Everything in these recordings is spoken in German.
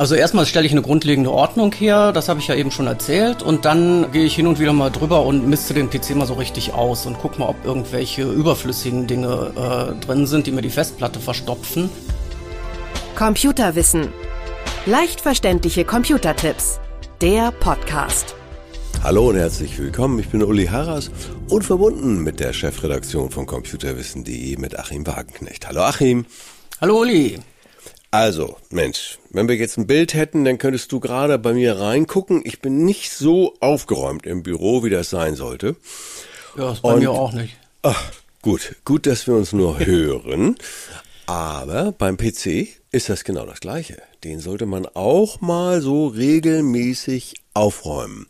Also erstmal stelle ich eine grundlegende Ordnung her, das habe ich ja eben schon erzählt, und dann gehe ich hin und wieder mal drüber und misste den PC mal so richtig aus und gucke mal, ob irgendwelche überflüssigen Dinge äh, drin sind, die mir die Festplatte verstopfen. Computerwissen. Leicht verständliche Computertipps. Der Podcast. Hallo und herzlich willkommen. Ich bin Uli Harras und verbunden mit der Chefredaktion von Computerwissen.de mit Achim Wagenknecht. Hallo Achim. Hallo Uli. Also, Mensch, wenn wir jetzt ein Bild hätten, dann könntest du gerade bei mir reingucken. Ich bin nicht so aufgeräumt im Büro, wie das sein sollte. Ja, ist bei Und, mir auch nicht. Ach, gut, gut, dass wir uns nur hören. Aber beim PC ist das genau das Gleiche. Den sollte man auch mal so regelmäßig aufräumen.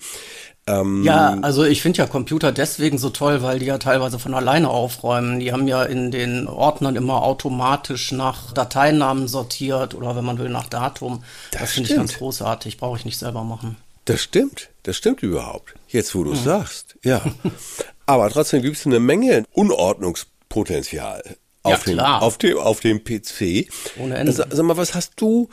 Ähm, ja, also ich finde ja Computer deswegen so toll, weil die ja teilweise von alleine aufräumen. Die haben ja in den Ordnern immer automatisch nach Dateinamen sortiert oder wenn man will nach Datum. Das, das finde ich ganz großartig, brauche ich nicht selber machen. Das stimmt, das stimmt überhaupt. Jetzt, wo du es hm. sagst, ja. Aber trotzdem gibt es eine Menge Unordnungspotenzial auf, ja, dem, auf, dem, auf dem PC. Ohne Ende. Sag, sag mal, was hast du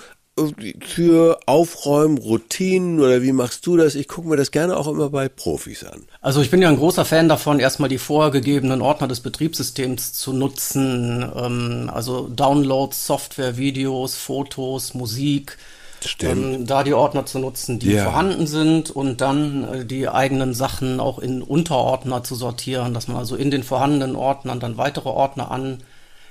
für Aufräumen, Routinen oder wie machst du das? Ich gucke mir das gerne auch immer bei Profis an. Also ich bin ja ein großer Fan davon, erstmal die vorgegebenen Ordner des Betriebssystems zu nutzen. Ähm, also Downloads, Software, Videos, Fotos, Musik. Ähm, da die Ordner zu nutzen, die ja. vorhanden sind und dann äh, die eigenen Sachen auch in Unterordner zu sortieren, dass man also in den vorhandenen Ordnern dann weitere Ordner an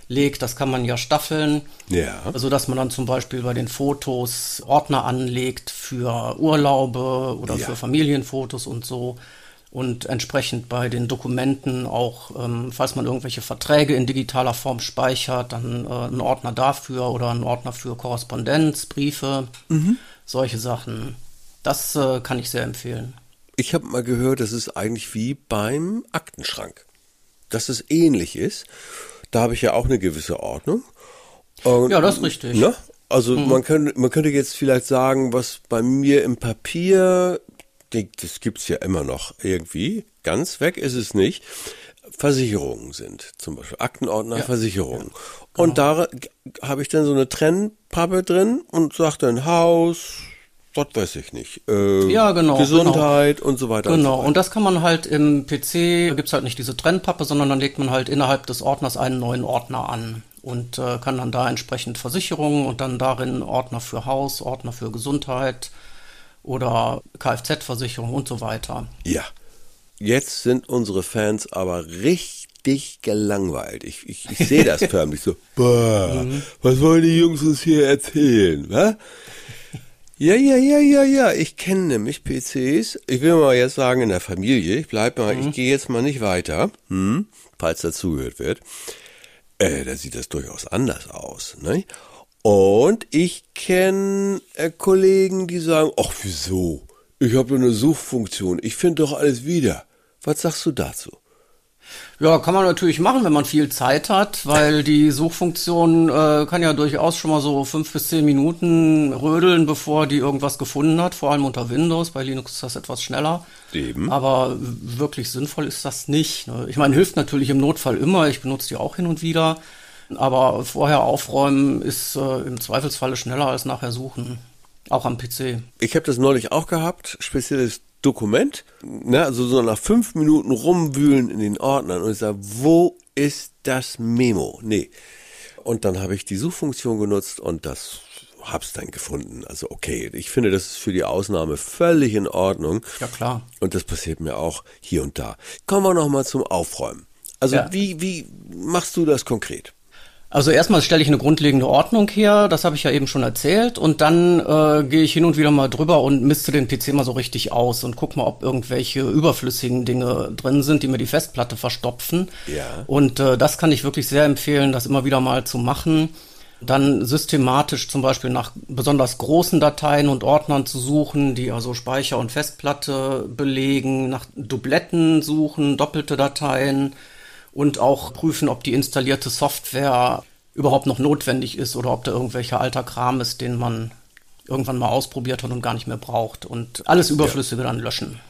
legt. Das kann man ja staffeln. Ja. Also, dass man dann zum Beispiel bei den Fotos Ordner anlegt für Urlaube oder ja. für Familienfotos und so. Und entsprechend bei den Dokumenten auch, ähm, falls man irgendwelche Verträge in digitaler Form speichert, dann äh, einen Ordner dafür oder einen Ordner für Korrespondenz, Briefe, mhm. solche Sachen. Das äh, kann ich sehr empfehlen. Ich habe mal gehört, das ist eigentlich wie beim Aktenschrank. Dass es ähnlich ist. Da habe ich ja auch eine gewisse Ordnung. Und, ja, das ist richtig. Ne? Also mhm. man, könnte, man könnte jetzt vielleicht sagen, was bei mir im Papier, das gibt es ja immer noch irgendwie, ganz weg ist es nicht, Versicherungen sind. Zum Beispiel Aktenordner, ja. Versicherungen. Ja, genau. Und da habe ich dann so eine Trennpappe drin und sage dann Haus, was weiß ich nicht. Äh, ja, genau. Gesundheit genau. und so weiter. Genau, und, so weiter. und das kann man halt im PC, gibt's halt nicht diese Trennpappe, sondern dann legt man halt innerhalb des Ordners einen neuen Ordner an und äh, kann dann da entsprechend Versicherungen und dann darin Ordner für Haus, Ordner für Gesundheit oder Kfz-Versicherung und so weiter. Ja. Jetzt sind unsere Fans aber richtig gelangweilt. Ich, ich, ich sehe das förmlich so. Boah, mhm. was wollen die Jungs uns hier erzählen? Was? Ja, ja, ja, ja, ja. Ich kenne nämlich PCs. Ich will mal jetzt sagen in der Familie. Ich bleib mal, mhm. ich gehe jetzt mal nicht weiter, hm, falls dazugehört wird. Äh, da sieht das durchaus anders aus, ne? Und ich kenne äh, Kollegen, die sagen, ach wieso? Ich habe eine Suchfunktion. Ich finde doch alles wieder. Was sagst du dazu? Ja, kann man natürlich machen, wenn man viel Zeit hat, weil die Suchfunktion äh, kann ja durchaus schon mal so fünf bis zehn Minuten rödeln, bevor die irgendwas gefunden hat, vor allem unter Windows. Bei Linux ist das etwas schneller. Eben. Aber wirklich sinnvoll ist das nicht. Ne? Ich meine, hilft natürlich im Notfall immer. Ich benutze die auch hin und wieder. Aber vorher aufräumen ist äh, im Zweifelsfalle schneller als nachher suchen. Auch am PC. Ich habe das neulich auch gehabt, spezielles Dokument, ne, also so nach fünf Minuten rumwühlen in den Ordnern und ich sage, wo ist das Memo? Nee. Und dann habe ich die Suchfunktion genutzt und das hab's dann gefunden. Also okay, ich finde, das ist für die Ausnahme völlig in Ordnung. Ja klar. Und das passiert mir auch hier und da. Kommen wir noch mal zum Aufräumen. Also ja. wie wie machst du das konkret? Also erstmal stelle ich eine grundlegende Ordnung her, das habe ich ja eben schon erzählt, und dann äh, gehe ich hin und wieder mal drüber und misste den PC mal so richtig aus und guck mal, ob irgendwelche überflüssigen Dinge drin sind, die mir die Festplatte verstopfen. Ja. Und äh, das kann ich wirklich sehr empfehlen, das immer wieder mal zu machen. Dann systematisch zum Beispiel nach besonders großen Dateien und Ordnern zu suchen, die also Speicher und Festplatte belegen, nach Dubletten suchen, doppelte Dateien und auch prüfen, ob die installierte Software überhaupt noch notwendig ist oder ob da irgendwelcher alter Kram ist, den man irgendwann mal ausprobiert hat und gar nicht mehr braucht und alles Überflüssige ja. dann löschen.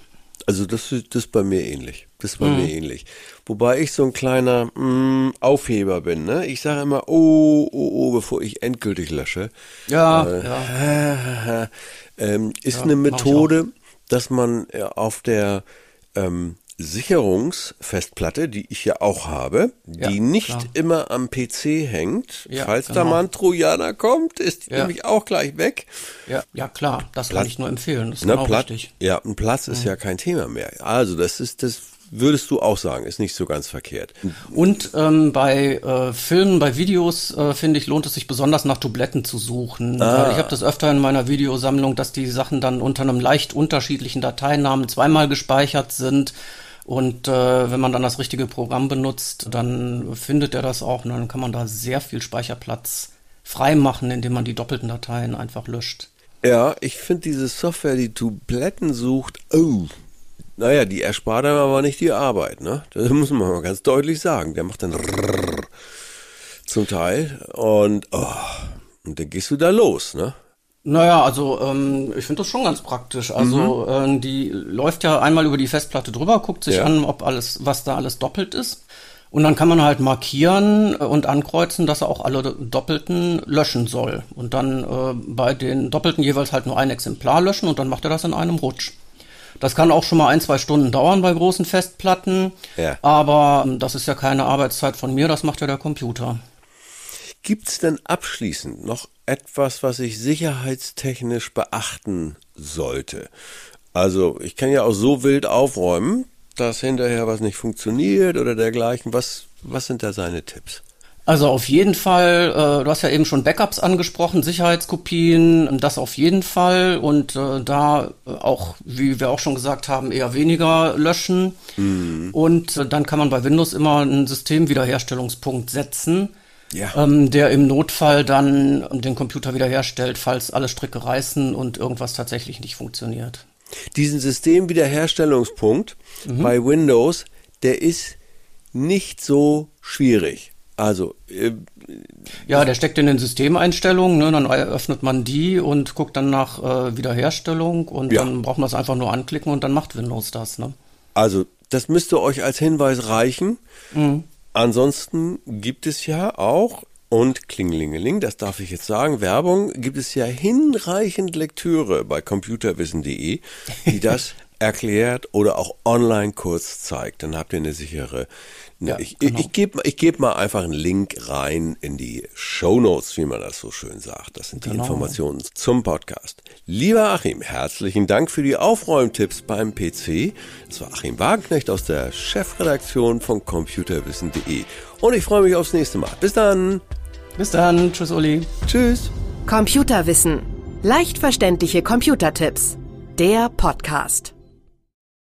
Also das, das ist bei mir ähnlich. Das ist bei mhm. mir ähnlich. Wobei ich so ein kleiner mh, mm, Aufheber bin. Ne? Ich sage immer, oh, oh, oh, bevor ich endgültig lösche. Ja, äh, ja. aha, ähm, ist ja, eine Methode, dass man äh, auf der ähm, Sicherungsfestplatte, die ich ja auch habe, ja, die nicht klar. immer am PC hängt. Ja, Falls genau. da mal ein Trojaner kommt, ist die ja. nämlich auch gleich weg. Ja, ja klar, das Platz, kann ich nur empfehlen. Das ist genau Platz, richtig. Ja, ein Platz ist mhm. ja kein Thema mehr. Also das ist das würdest du auch sagen, ist nicht so ganz verkehrt. Und ähm, bei äh, Filmen, bei Videos, äh, finde ich, lohnt es sich besonders nach Dubletten zu suchen. Ah. Ich habe das öfter in meiner Videosammlung, dass die Sachen dann unter einem leicht unterschiedlichen Dateinamen zweimal gespeichert sind. Und äh, wenn man dann das richtige Programm benutzt, dann findet er das auch und dann kann man da sehr viel Speicherplatz freimachen, indem man die doppelten Dateien einfach löscht. Ja, ich finde diese Software, die Dubletten sucht, oh, naja, die erspart einem aber nicht die Arbeit, ne? Das muss man mal ganz deutlich sagen. Der macht dann zum Teil und, oh, und dann gehst du da los, ne? Naja, also ähm, ich finde das schon ganz praktisch. Also mhm. äh, die läuft ja einmal über die Festplatte drüber, guckt sich ja. an, ob alles, was da alles doppelt ist. Und dann kann man halt markieren und ankreuzen, dass er auch alle Doppelten löschen soll. Und dann äh, bei den Doppelten jeweils halt nur ein Exemplar löschen und dann macht er das in einem Rutsch. Das kann auch schon mal ein, zwei Stunden dauern bei großen Festplatten. Ja. Aber ähm, das ist ja keine Arbeitszeit von mir, das macht ja der Computer. Gibt es denn abschließend noch etwas, was ich sicherheitstechnisch beachten sollte? Also, ich kann ja auch so wild aufräumen, dass hinterher was nicht funktioniert oder dergleichen. Was, was sind da seine Tipps? Also auf jeden Fall, äh, du hast ja eben schon Backups angesprochen, Sicherheitskopien, das auf jeden Fall und äh, da auch, wie wir auch schon gesagt haben, eher weniger löschen. Mhm. Und äh, dann kann man bei Windows immer einen Systemwiederherstellungspunkt setzen, ja. ähm, der im Notfall dann den Computer wiederherstellt, falls alle Stricke reißen und irgendwas tatsächlich nicht funktioniert. Diesen Systemwiederherstellungspunkt mhm. bei Windows, der ist nicht so schwierig. Also äh, ja, der steckt in den Systemeinstellungen, ne, dann öffnet man die und guckt dann nach äh, Wiederherstellung und ja. dann braucht man es einfach nur anklicken und dann macht Windows das. Ne? Also das müsste euch als Hinweis reichen. Mhm. Ansonsten gibt es ja auch und Klingelingeling, das darf ich jetzt sagen, Werbung gibt es ja hinreichend Lektüre bei computerwissen.de, die das erklärt oder auch online kurz zeigt. Dann habt ihr eine sichere ja, ich genau. ich, ich gebe ich geb mal einfach einen Link rein in die Show Notes, wie man das so schön sagt. Das sind die genau. Informationen zum Podcast. Lieber Achim, herzlichen Dank für die Aufräumtipps beim PC. Das war Achim Wagenknecht aus der Chefredaktion von computerwissen.de. Und ich freue mich aufs nächste Mal. Bis dann. Bis dann. Tschüss, Uli. Tschüss. Computerwissen. Leicht verständliche Computertipps. Der Podcast.